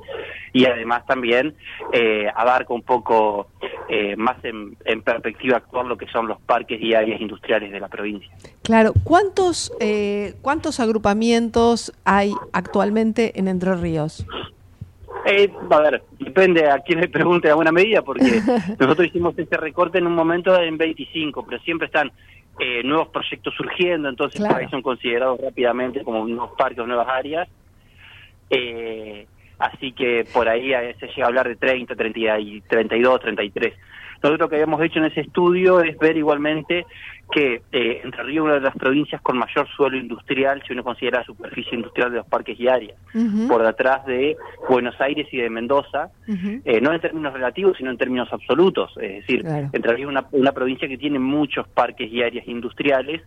y además también eh, abarca un poco eh, más en, en perspectiva actual lo que son los parques y áreas industriales de la provincia.
Claro, ¿cuántos, eh, ¿cuántos agrupamientos hay actualmente en Entre Ríos?
Eh, a ver, depende a quién le pregunte alguna medida, porque nosotros hicimos ese recorte en un momento en 25, pero siempre están eh, nuevos proyectos surgiendo, entonces
Claro.
por ahí son considerados rápidamente como nuevos parques nuevas áreas. Eh, así que por ahí eh, se llega a hablar de 30, 30 y 32, 33. Nosotros lo que habíamos hecho en ese estudio es ver igualmente que eh, Entre Ríos es una de las provincias con mayor suelo industrial, si uno considera la superficie industrial de los parques y áreas, por detrás de Buenos Aires y de Mendoza, eh, no en términos relativos, sino en términos absolutos. Es decir,
Claro.
Entre Ríos es una, una provincia que tiene muchos parques y áreas industriales,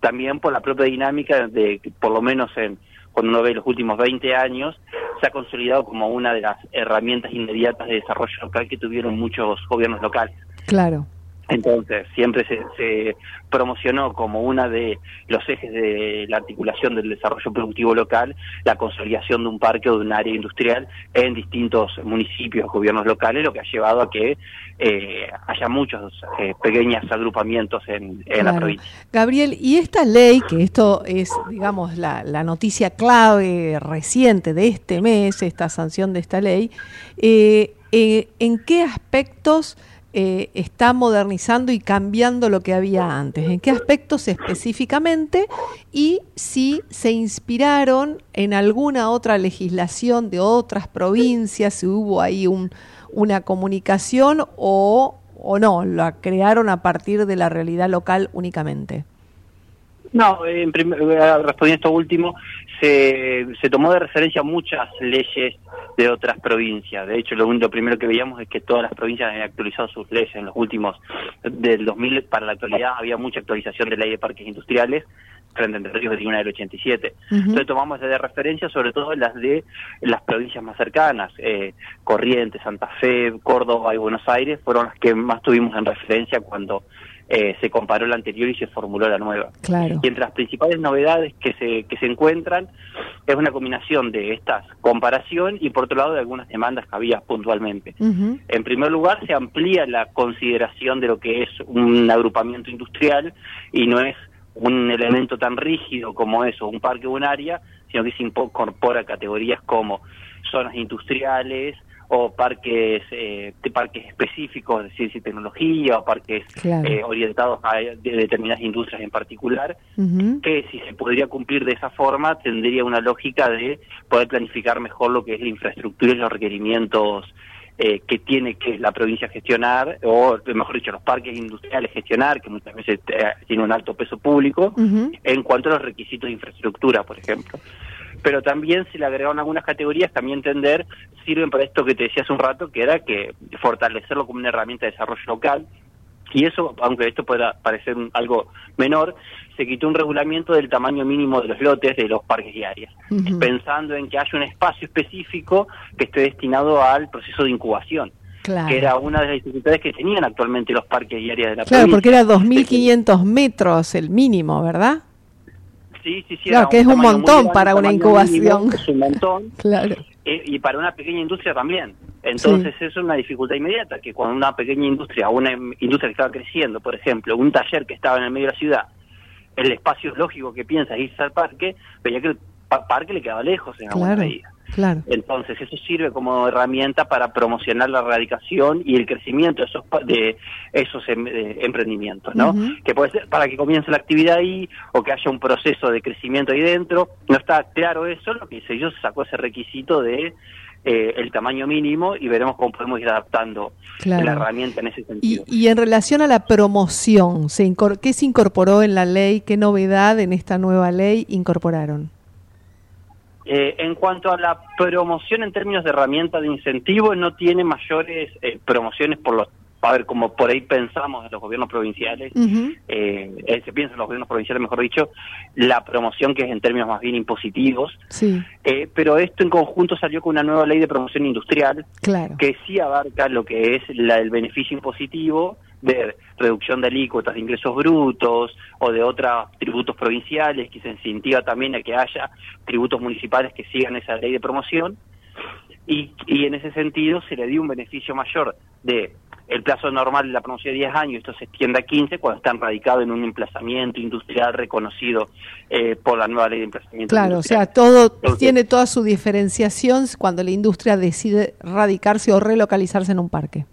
también por la propia dinámica de, por lo menos en cuando uno ve los últimos 20 años, se ha consolidado como una de las herramientas inmediatas de desarrollo local que tuvieron muchos gobiernos locales.
Claro.
Entonces, siempre se, se promocionó como una de los ejes de la articulación del desarrollo productivo local la consolidación de un parque o de un área industrial en distintos municipios, gobiernos locales, lo que ha llevado a que eh, haya muchos eh, pequeños agrupamientos en, en la provincia.
Gabriel, y esta ley, que esto es, digamos, la, la noticia clave reciente de este mes, esta sanción de esta ley, eh, eh, ¿en qué aspectos eh, está modernizando y cambiando lo que había antes? ¿En qué aspectos específicamente? Y si se inspiraron en alguna otra legislación de otras provincias, si hubo ahí un, una comunicación o, o no, la crearon a partir de la realidad local únicamente.
No, en eh, respondiendo a esto último, se, se tomó de referencia muchas leyes de otras provincias. De hecho, lo, primero que veíamos es que todas las provincias han actualizado sus leyes en los últimos, del 2000 para la actualidad había mucha actualización de ley de parques industriales, frente a Entre Ríos que tiene una del 87. Entonces tomamos de referencia sobre todo las de las provincias más cercanas, eh, Corrientes, Santa Fe, Córdoba y Buenos Aires, fueron las que más tuvimos en referencia cuando eh, se comparó la anterior y se formuló la nueva.
Claro.
Y entre las principales novedades que se, que se encuentran es una combinación de estas comparación y por otro lado de algunas demandas que había puntualmente. En primer lugar, se amplía la consideración de lo que es un agrupamiento industrial y no es un elemento tan rígido como eso, un parque o un área, sino que se incorpora categorías como zonas industriales o parques eh, de parques específicos de ciencia y tecnología o parques
Claro.
eh, orientados a de determinadas industrias en particular que si se podría cumplir de esa forma tendría una lógica de poder planificar mejor lo que es la infraestructura y los requerimientos eh, que tiene que la provincia gestionar, o mejor dicho, los parques industriales gestionar, que muchas veces eh, tiene un alto peso público, en cuanto a los requisitos de infraestructura, por ejemplo. Pero también se le agregaron algunas categorías que a mi entender sirven para esto que te decía hace un rato, que era que fortalecerlo como una herramienta de desarrollo local, y eso, aunque esto pueda parecer un- algo menor, se quitó un regulamiento del tamaño mínimo de los lotes de los parques y áreas, pensando en que haya un espacio específico que esté destinado al proceso de incubación,
Claro.
que era una de las dificultades que tenían actualmente los parques y áreas de la
Claro, porque
provincia.
era 2.500 metros el mínimo, ¿verdad?
Sí, sí, sí,
Claro, que es un montón
grande,
para una incubación.
mínimo, es un montón.
Claro.
Eh, y para una pequeña industria también. Entonces eso es una dificultad inmediata, que cuando una pequeña industria, una em- industria que estaba creciendo, por ejemplo, un taller que estaba en el medio de la ciudad, el espacio lógico que piensa es irse al parque, veía que el pa- parque le quedaba lejos en alguna
Claro.
medida.
Claro.
Entonces eso sirve como herramienta para promocionar la erradicación y el crecimiento de esos, de esos em- emprendimientos, ¿no? Que puede ser para que comience la actividad ahí o que haya un proceso de crecimiento ahí dentro. No está claro eso, lo que hice yo se sacó ese requisito de eh, el tamaño mínimo y veremos cómo podemos ir adaptando
Claro.
la herramienta en ese sentido.
y en relación a la promoción, ¿se ¿qué se incorporó en la ley? ¿Qué novedad en esta nueva ley incorporaron?
Eh, en cuanto a la promoción en términos de herramienta de incentivo, no tiene mayores eh, promociones por los a ver, como por ahí pensamos en los gobiernos provinciales, eh, eh, se piensa en los gobiernos provinciales, mejor dicho, la promoción que es en términos más bien impositivos.
Sí.
Eh, pero esto en conjunto salió con una nueva ley de promoción industrial
Claro.
que sí abarca lo que es la, el beneficio impositivo de reducción de alícuotas de ingresos brutos o de otros tributos provinciales, que se incentiva también a que haya tributos municipales que sigan esa ley de promoción. Y, y en ese sentido se le dio un beneficio mayor de el plazo normal de la promoción de 10 años, esto se extiende a 15 cuando están radicados en un emplazamiento industrial reconocido eh, por la nueva ley de emplazamiento
Claro, o sea, todo
Entonces,
tiene toda su diferenciación cuando la industria decide radicarse o relocalizarse en un parque.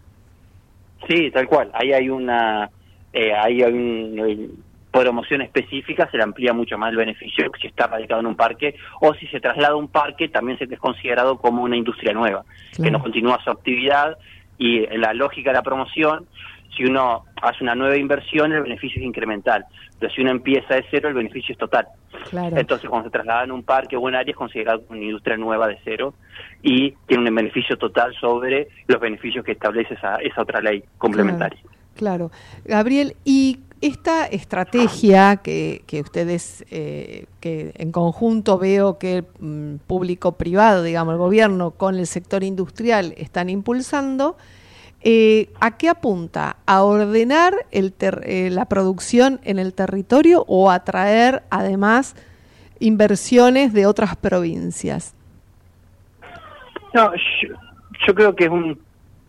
Sí, tal cual. Ahí hay una, eh, ahí hay una promoción específica, se le amplía mucho más el beneficio si está radicado en un parque o si se traslada a un parque también se es considerado como una industria nueva, que no continúa su actividad y en la lógica de la promoción, si uno hace una nueva inversión el beneficio es incremental, pero si uno empieza de cero el beneficio es total.
Claro.
Entonces, cuando se traslada en un parque o un área, es considerado una industria nueva de cero y tiene un beneficio total sobre los beneficios que establece esa, esa otra ley complementaria.
Claro. Gabriel, y esta estrategia que, ustedes, eh, que en conjunto veo que el público-privado, digamos, el gobierno con el sector industrial están impulsando, eh, ¿a qué apunta? ¿A ordenar eh, la producción en el territorio o a atraer además inversiones de otras provincias?
No, yo creo que es un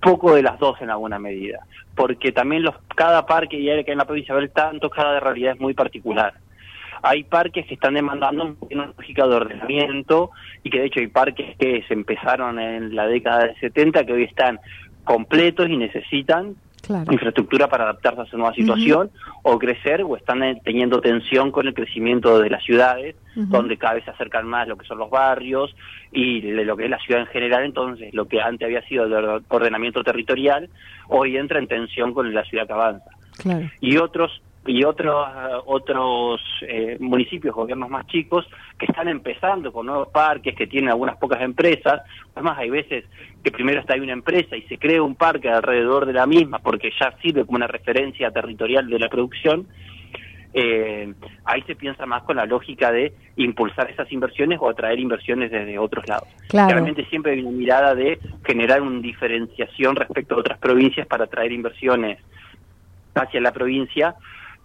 poco de las dos en alguna medida, porque también los cada parque y área que hay en la provincia de Abel Tanto, cada realidad es muy particular. Hay parques que están demandando una lógica de ordenamiento y que de hecho hay parques que se empezaron en la década del 70 que hoy están completos y necesitan
Claro.
infraestructura para adaptarse a su nueva situación o crecer o están eh, teniendo tensión con el crecimiento de las ciudades donde cada vez se acercan más lo que son los barrios y de lo que es la ciudad en general entonces lo que antes había sido el or- ordenamiento territorial hoy entra en tensión con la ciudad que avanza
Claro.
y otros y otros otros eh, municipios, gobiernos más chicos que están empezando con nuevos parques, que tienen algunas pocas empresas. Además, hay veces que primero está ahí una empresa y se crea un parque alrededor de la misma porque ya sirve como una referencia territorial de la producción. Eh, ahí se piensa más con la lógica de impulsar esas inversiones o atraer inversiones desde otros lados.
Claro.
Realmente siempre hay una mirada de generar una diferenciación respecto a otras provincias para atraer inversiones hacia la provincia,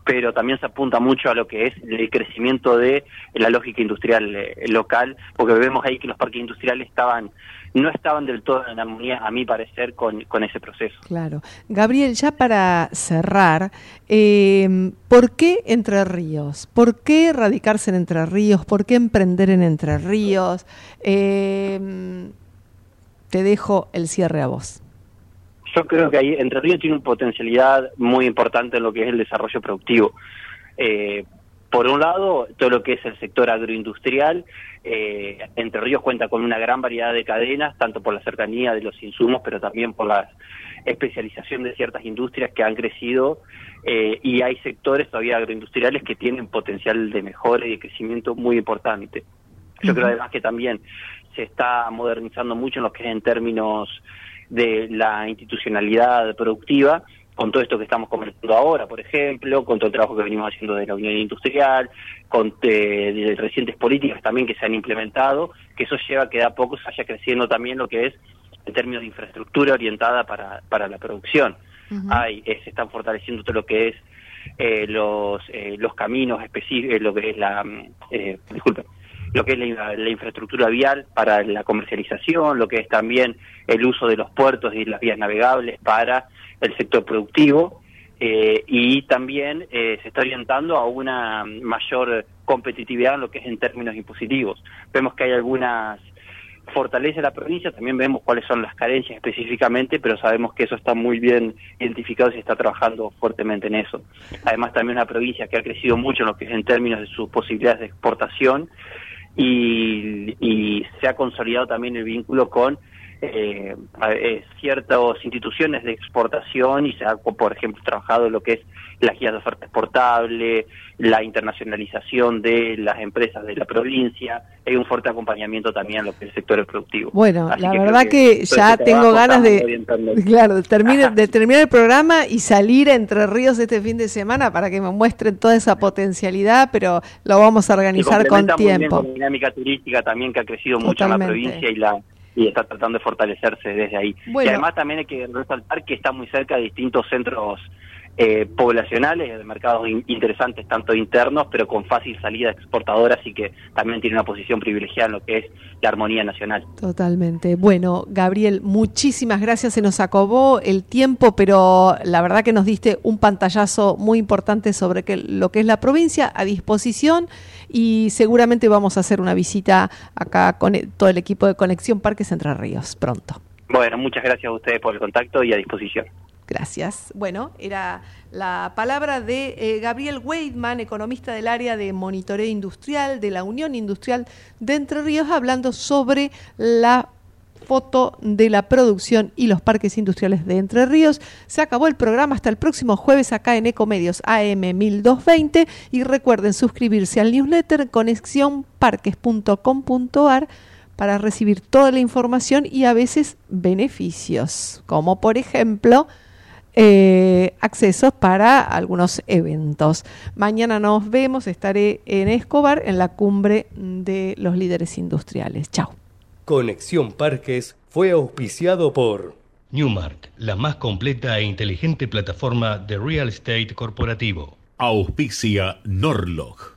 pero también se apunta mucho a lo que es el crecimiento de la lógica industrial eh, local, porque vemos ahí que los parques industriales estaban no estaban del todo en armonía, a mi parecer, con, con ese proceso.
Claro. Gabriel, ya para cerrar, eh, ¿por qué Entre Ríos? ¿Por qué radicarse en Entre Ríos? ¿Por qué emprender en Entre Ríos? Eh, te dejo el cierre a vos.
Yo creo que ahí Entre Ríos tiene una potencialidad muy importante en lo que es el desarrollo productivo. Eh, por un lado, todo lo que es el sector agroindustrial, eh, Entre Ríos cuenta con una gran variedad de cadenas, tanto por la cercanía de los insumos, pero también por la especialización de ciertas industrias que han crecido eh, y hay sectores todavía agroindustriales que tienen potencial de mejora y de crecimiento muy importante. Yo creo además que también se está modernizando mucho en lo que es en términos de la institucionalidad productiva, con todo esto que estamos comentando ahora, por ejemplo, con todo el trabajo que venimos haciendo de la Unión Industrial, con eh, de recientes políticas también que se han implementado, que eso lleva a que de a poco se vaya creciendo también lo que es en términos de infraestructura orientada para, para la producción. Hay, eh, se están fortaleciendo todo lo que es eh, los eh, los caminos específicos, lo que es la, mm, eh, disculpe, lo que es la, infraestructura vial para la comercialización, lo que es también el uso de los puertos y las vías navegables para el sector productivo eh, y también eh, se está orientando a una mayor competitividad en lo que es en términos impositivos. Vemos que hay algunas fortalece la provincia, también vemos cuáles son las carencias específicamente, pero sabemos que eso está muy bien identificado y se está trabajando fuertemente en eso. Además, también una provincia que ha crecido mucho en lo que es en términos de sus posibilidades de exportación y, y se ha consolidado también el vínculo con eh, eh, ciertas instituciones de exportación y se ha, por ejemplo, trabajado lo que es la guía de oferta exportable, la internacionalización de las empresas de la provincia, hay un fuerte acompañamiento también en lo que es el sector productivo.
Bueno, la verdad que, ya tengo ganas de, claro, terminar, de terminar el programa y salir a Entre Ríos este fin de semana para que me muestren toda esa potencialidad, pero lo vamos a organizar con tiempo.
Con dinámica turística también que ha crecido mucho en la provincia y la y está tratando de fortalecerse desde ahí. y además también hay que resaltar que está muy cerca de distintos centros eh, poblacionales, de mercados interesantes, tanto internos, pero con fácil salida exportadora, así que también tiene una posición privilegiada en lo que es la armonía nacional.
Totalmente. Bueno, Gabriel, muchísimas gracias. Se nos acabó el tiempo, pero la verdad que nos diste un pantallazo muy importante sobre que, lo que es la provincia a disposición y seguramente vamos a hacer una visita acá con todo el equipo de Conexión Parques Entre Ríos pronto.
Bueno, muchas gracias a ustedes por el contacto y a disposición.
Gracias. Bueno, era la palabra de eh, Gabriel Weidman, economista del área de monitoreo industrial de la Unión Industrial de Entre Ríos, hablando sobre la foto de la producción y los parques industriales de Entre Ríos. Se acabó el programa hasta el próximo jueves acá en Ecomedios AM 1220 y recuerden suscribirse al newsletter conexionparques.com.ar para recibir toda la información y a veces beneficios, como por ejemplo eh, accesos para algunos eventos. Mañana nos vemos, estaré en Escobar en la cumbre de los líderes industriales. Chao.
Conexión Parques fue auspiciado por Newmark, la más completa e inteligente plataforma de real estate corporativo.
Auspicia Norlog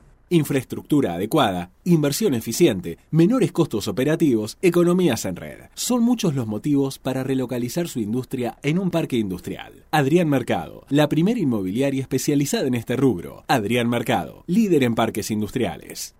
Infraestructura adecuada, inversión eficiente, menores costos operativos, economías en red. Son muchos los motivos para relocalizar su industria en un parque industrial. Adrián Mercado, la primera inmobiliaria especializada en este rubro. Adrián Mercado, líder en parques industriales.